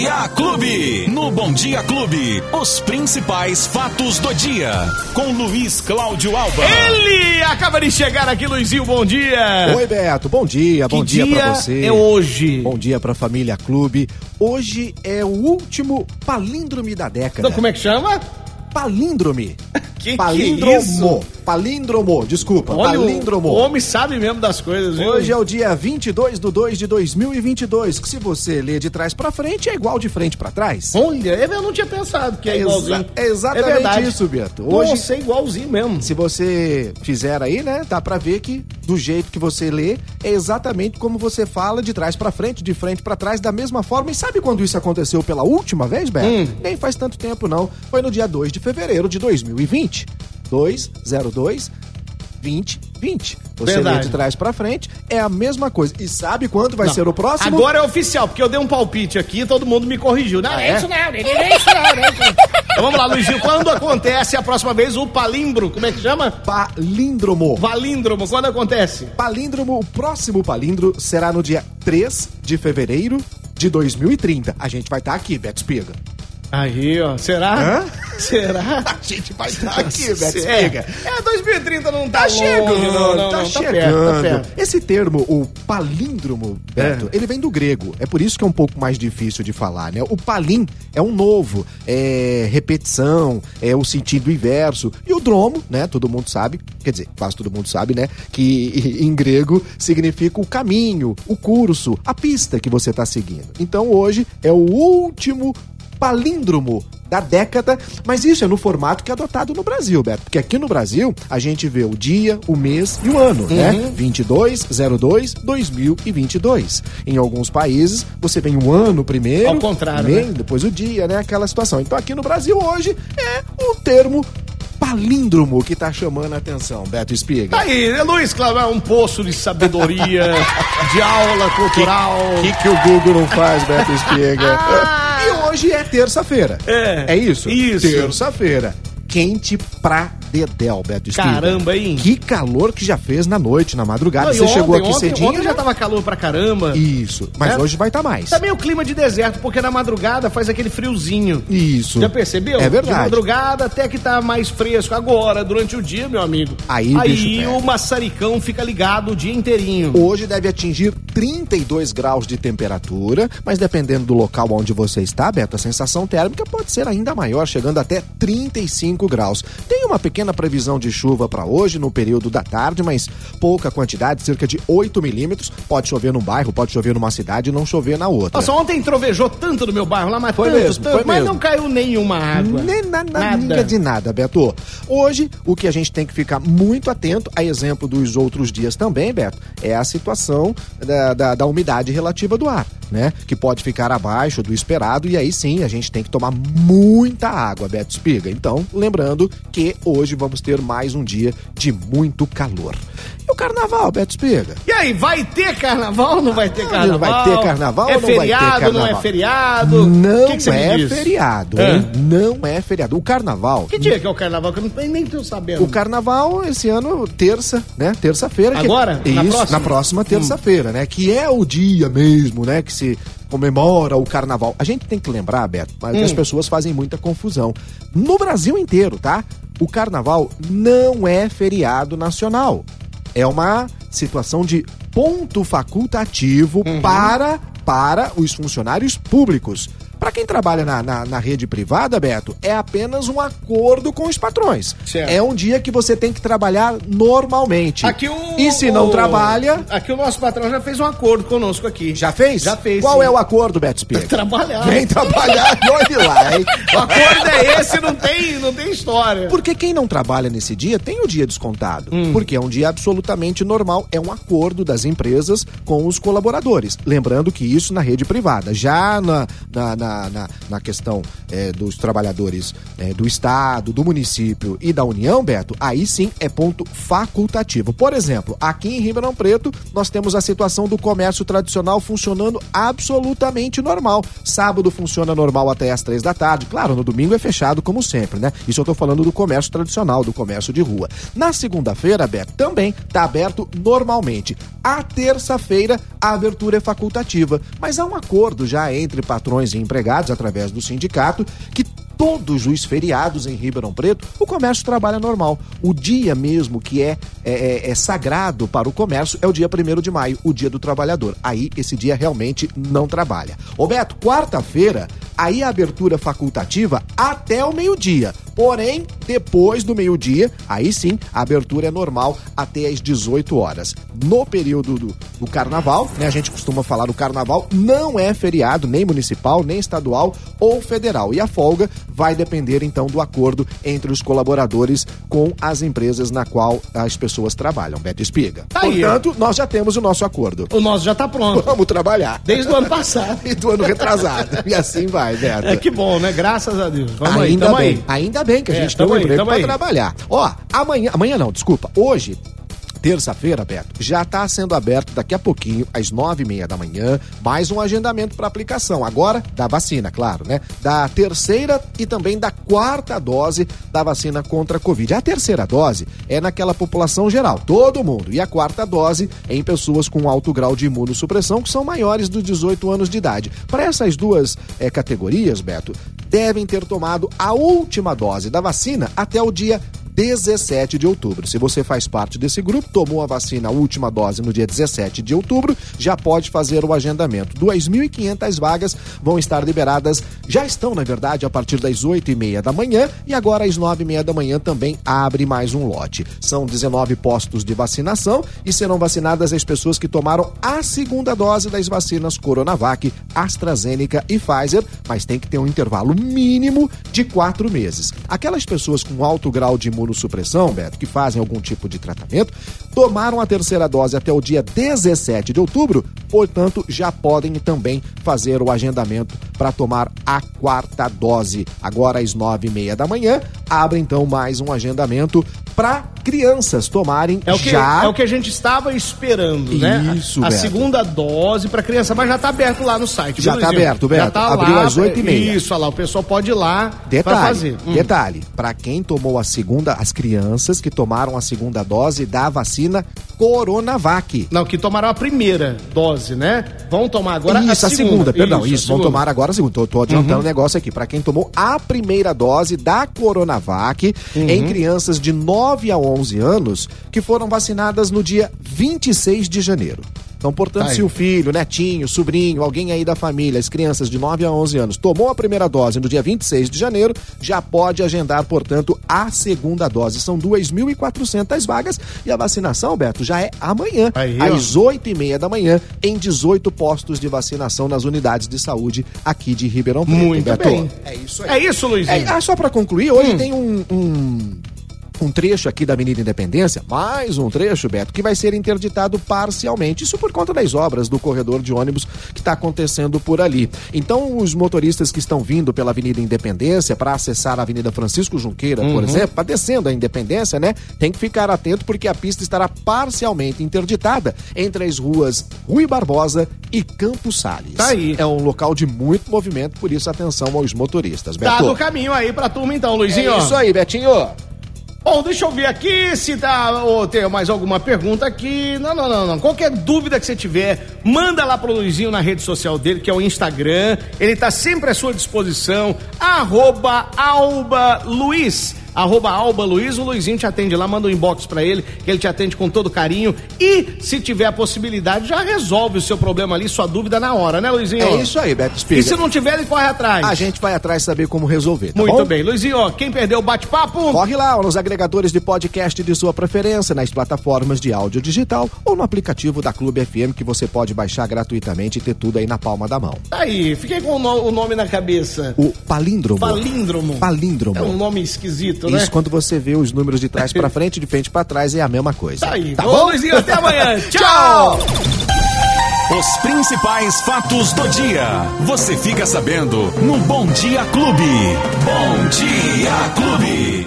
Dia Clube. No Bom Dia Clube, os principais fatos do dia. Com Luiz Cláudio Alba. Ele acaba de chegar aqui, Luizinho, bom dia. Oi, Beto, bom dia, bom Que dia, dia pra você. é hoje? Bom dia pra família Clube. Hoje é o último palíndrome da década. Então, como é que chama? Palíndrome. Que que palíndromo. é isso? Palíndromo, desculpa. Olha, palíndromo. o homem sabe mesmo das coisas, viu? Hoje é o dia 22 de 2 de 2022, que se você ler de trás pra frente, é igual de frente pra trás. Olha, eu não tinha pensado que é, igualzinho. Exa- é exatamente é isso, Beto. Hoje- Nossa, é igualzinho mesmo. Se você fizer aí, né, dá pra ver que do jeito que você lê é exatamente como você fala de trás pra frente, de frente pra trás, da mesma forma. E sabe quando isso aconteceu pela última vez, Beto? Hum. Nem faz tanto tempo não. Foi no dia 2 de fevereiro de 2020. 202 20 20. Você Verdade. lê de trás pra frente, é a mesma coisa. E sabe quando vai Não. ser o próximo? Agora é oficial, porque eu dei um palpite aqui e todo mundo me corrigiu. Não, Ah, é é? isso não, não é isso não, não é isso não. Então vamos lá, Luizinho. Quando acontece a próxima vez o palimbro? Como é que chama? Palíndromo. Valíndromo. Quando acontece? Palíndromo, o próximo palíndromo será no dia 3 de fevereiro de 2030. A gente vai estar aqui, Beto Espiga. Aí, ó. Será? Hã? Será? A gente vai estar aqui, Beto É, Espiga. é, 2030 não tá, Tá chegando, não, não, tá não, chegando. perto, tá perto. Esse termo, o palíndromo, Beto, ele vem do grego. É por isso que é um pouco mais difícil de falar, né? O palim é um novo, é repetição, é o sentido inverso. E o dromo, né? Todo mundo sabe, quer dizer, quase todo mundo sabe, né? Que em grego significa o caminho, o curso, a pista que você tá seguindo. Então hoje é o último palíndromo da década, mas isso é no formato que é adotado no Brasil, Beto. Porque aqui no Brasil a gente vê o dia, o mês e o ano, né? 22, 02, 2022. Em alguns países você vem o ano primeiro, Ao contrário, mês, né? depois o dia, né? Aquela situação. Então aqui no Brasil hoje é o termo palíndromo que tá chamando a atenção, Beto Espiga. Aí, né, Luiz Cláudio, é um poço de sabedoria, de aula cultural. O que, que o Google não faz, Beto Espiga? E hoje é terça-feira. É. É isso? Isso. Terça-feira. Quente pra dedéu, Beto Espiga. Caramba, hein? Que calor que já fez na noite, na madrugada. Não, Você chegou ontem- aqui ontem, cedinho. Ontem já tava calor pra caramba. Isso. Mas É. hoje vai estar mais. Também o clima de deserto, porque na madrugada faz aquele friozinho. Isso. Já percebeu? É De verdade. madrugada até que tá mais fresco. Agora, durante o dia, meu amigo. Aí o Aí pega. o maçaricão fica ligado o dia inteirinho. Hoje deve atingir 32 graus de temperatura, mas dependendo do local onde você está, Beto, a sensação térmica pode ser ainda maior, chegando até 35 graus. Tem uma pequena previsão de chuva para hoje, no período da tarde, mas pouca quantidade, cerca de 8 milímetros. Pode chover num bairro, pode chover numa cidade e não chover na outra. Nossa, ontem trovejou tanto no meu bairro lá, mas Foi tanto, mesmo, tanto, foi mas mesmo. não caiu nenhuma água. Nem na, na Nada. de nada, Beto. Hoje, o que a gente tem que ficar muito atento, a exemplo dos outros dias também, Beto, é a situação da, da, da umidade relativa do ar, né? Que pode ficar abaixo do esperado e aí sim a gente tem que tomar muita água, Beto Espiga. Então, lembrando que hoje vamos ter mais um dia de muito calor. E o carnaval, Beto Espiga? E aí, vai ter carnaval ou não vai ter Não carnaval? vai ter carnaval É ou não vai ter feriado, não é feriado? Não que que é feriado, É. hein? Não é feriado. O carnaval Que dia que é o carnaval? Que eu não, nem tô sabendo. O carnaval, esse ano, terça, né? Terça-feira. que- Agora? Isso, Na na próxima? próxima, terça-feira, né? Que é o dia mesmo, né? Que se comemora o carnaval. A gente tem que lembrar, Beto, mas Hum. as pessoas fazem muita confusão. No Brasil inteiro, tá? O carnaval não é feriado nacional. É uma situação de ponto facultativo Uhum. para, para os funcionários públicos. Para quem trabalha na, na, na rede privada, Beto, é apenas um acordo com os patrões. Certo. É um dia que você tem que trabalhar normalmente. Aqui o, E se não o- trabalha, Aqui o nosso patrão já fez um acordo conosco aqui. já fez? Já fez. Qual sim. é o acordo, Beto Spiga? Trabalhar. Vem trabalhar e olhe lá, hein? O acordo é esse, não tem, não tem história. Porque quem não trabalha nesse dia tem o dia descontado. Hum. Porque é um dia absolutamente normal, é um acordo das empresas com os colaboradores. Lembrando que isso na rede privada. Já na, na, na, na, na questão eh, dos trabalhadores eh, do Estado, do município e da União, Beto, aí sim é ponto facultativo. Por exemplo, aqui em Ribeirão Preto, nós temos a situação do comércio tradicional funcionando absolutamente normal. Sábado funciona normal até as três da tarde. Claro, no domingo é fechado como sempre, né? Isso eu tô falando do comércio tradicional, do comércio de rua. Na segunda-feira, Beto, também tá aberto normalmente. A terça-feira, a abertura é facultativa, mas há um acordo já entre patrões e empregados empregados através do sindicato que todos os feriados em Ribeirão Preto, o comércio trabalha normal. O dia mesmo que é, é, é, é sagrado para o comércio é o dia 1 de maio, o dia do trabalhador. Aí esse dia realmente não trabalha. Roberto, quarta-feira, aí a abertura facultativa até o meio-dia. Porém, depois do meio-dia, aí sim, a abertura é normal até às 18 horas. No período do, do carnaval, né? A gente costuma falar do carnaval, não é feriado nem municipal, nem estadual ou federal. E a folga vai depender então do acordo entre os colaboradores com as empresas na qual as pessoas trabalham. Beto Espiga. Tá aí. Portanto, nós já temos o nosso acordo. O nosso já tá pronto. Vamos trabalhar. Desde o ano passado. E do ano retrasado. e assim vai, Beto. É que bom, né? Graças a Deus. Vamos aí, ainda tamo bem, aí. ainda bem que a É, gente tem tamo um aí, emprego pra aí. trabalhar. Ó, amanhã, amanhã não, desculpa, hoje, terça-feira, Beto, já está sendo aberto daqui a pouquinho, às nove e meia da manhã, mais um agendamento para aplicação. Agora, da vacina, claro, né? Da terceira e também da quarta dose da vacina contra a Covid. A terceira dose é naquela população geral, todo mundo. E a quarta dose é em pessoas com alto grau de imunossupressão, que são maiores dos 18 anos de idade. Para essas duas eh, categorias, Beto, devem ter tomado a última dose da vacina até o dia 17 de outubro. Se você faz parte desse grupo, tomou a vacina, a última dose no dia 17 de outubro, já pode fazer o agendamento. 2.500 vagas vão estar liberadas, já estão, na verdade, a partir das 8h30 da manhã e agora às 9h30 da manhã também abre mais um lote. São 19 postos de vacinação e serão vacinadas as pessoas que tomaram a segunda dose das vacinas Coronavac, AstraZeneca e Pfizer, mas tem que ter um intervalo mínimo de quatro meses. Aquelas pessoas com alto grau de imunossupressão, Beto, que fazem algum tipo de tratamento, tomaram a terceira dose até o dia 17 de outubro, portanto, já podem também fazer o agendamento para tomar a quarta dose. Agora às nove e meia da manhã, abre então mais um agendamento para crianças tomarem É o, que, já é o que a gente estava esperando, né? Isso, a, a segunda dose para criança, mas já tá aberto lá no site. Já tá Luizinho? aberto, Beto. Já tá Abriu lá, às 8h30. Isso, olha lá, o pessoal pode ir lá Detalhe, fazer. Hum. detalhe, para quem tomou a segunda, as crianças que tomaram a segunda dose da vacina Coronavac. Não, que tomaram a primeira dose, né? Vão tomar agora isso, a segunda. perdão, isso, a vão segunda. tomar agora a segunda. Tô, tô adiantando o negócio aqui. Para quem tomou a primeira dose da Coronavac em crianças de 9 a 11 anos que foram vacinadas no dia 26 de janeiro. Então, portanto, Tá se o filho, netinho, sobrinho, alguém aí da família, as crianças de 9 a 11 anos, tomou a primeira dose no dia 26 de janeiro, já pode agendar, portanto, a segunda dose. São 2.400 vagas e a vacinação, Beto, já é amanhã, Aí, às 8 e meia da manhã, em 18 postos de vacinação nas unidades de saúde aqui de Ribeirão Preto. Muito Beto. bem. É isso aí. É isso, Luizinho. É, ah, só para concluir, hoje tem um, um, um trecho aqui da Avenida Independência, mais um trecho, Beto, que vai ser interditado parcialmente. Isso por conta das obras do corredor de ônibus que está acontecendo por ali. Então, os motoristas que estão vindo pela Avenida Independência para acessar a Avenida Francisco Junqueira, por exemplo, para descendo a Independência, né? Tem que ficar atento porque a pista estará parcialmente interditada entre as ruas Rui Barbosa e Campos Sales. Tá aí. É um local de muito movimento, por isso atenção aos motoristas. Beto. Dado o caminho aí pra turma então, Luizinho. É isso aí, Betinho. Bom, deixa eu ver aqui se dá ou tem mais alguma pergunta aqui. Não, não, não, não. Qualquer dúvida que você tiver, manda lá pro Luizinho na rede social dele, que é o Instagram. Ele tá sempre à sua disposição. Arroba Alba Luiz. Arroba Alba Luiz, o Luizinho te atende lá, manda um inbox pra ele, que ele te atende com todo carinho. E, se tiver a possibilidade, já resolve o seu problema ali, sua dúvida na hora, né, Luizinho? É isso aí, Beto E Espiga. se não tiver, ele corre atrás. A gente vai atrás saber como resolver, tá Muito bom? bem. Luizinho, ó, quem perdeu o bate-papo? Corre lá ó, nos agregadores de podcast de sua preferência, nas plataformas de áudio digital ou no aplicativo da Clube FM que você pode baixar gratuitamente e ter tudo aí na palma da mão. Tá aí, fiquei com o, no- o nome na cabeça. O palíndromo. Palíndromo. Palíndromo. É um nome esquisito, né? Isso quando você vê os números de trás pra frente, de frente pra trás, é a mesma coisa. Tá aí. Tá Ô, bom? Luizinho, até amanhã. Tchau! Os principais fatos do dia. Você fica sabendo no Bom Dia Clube. Bom Dia Clube.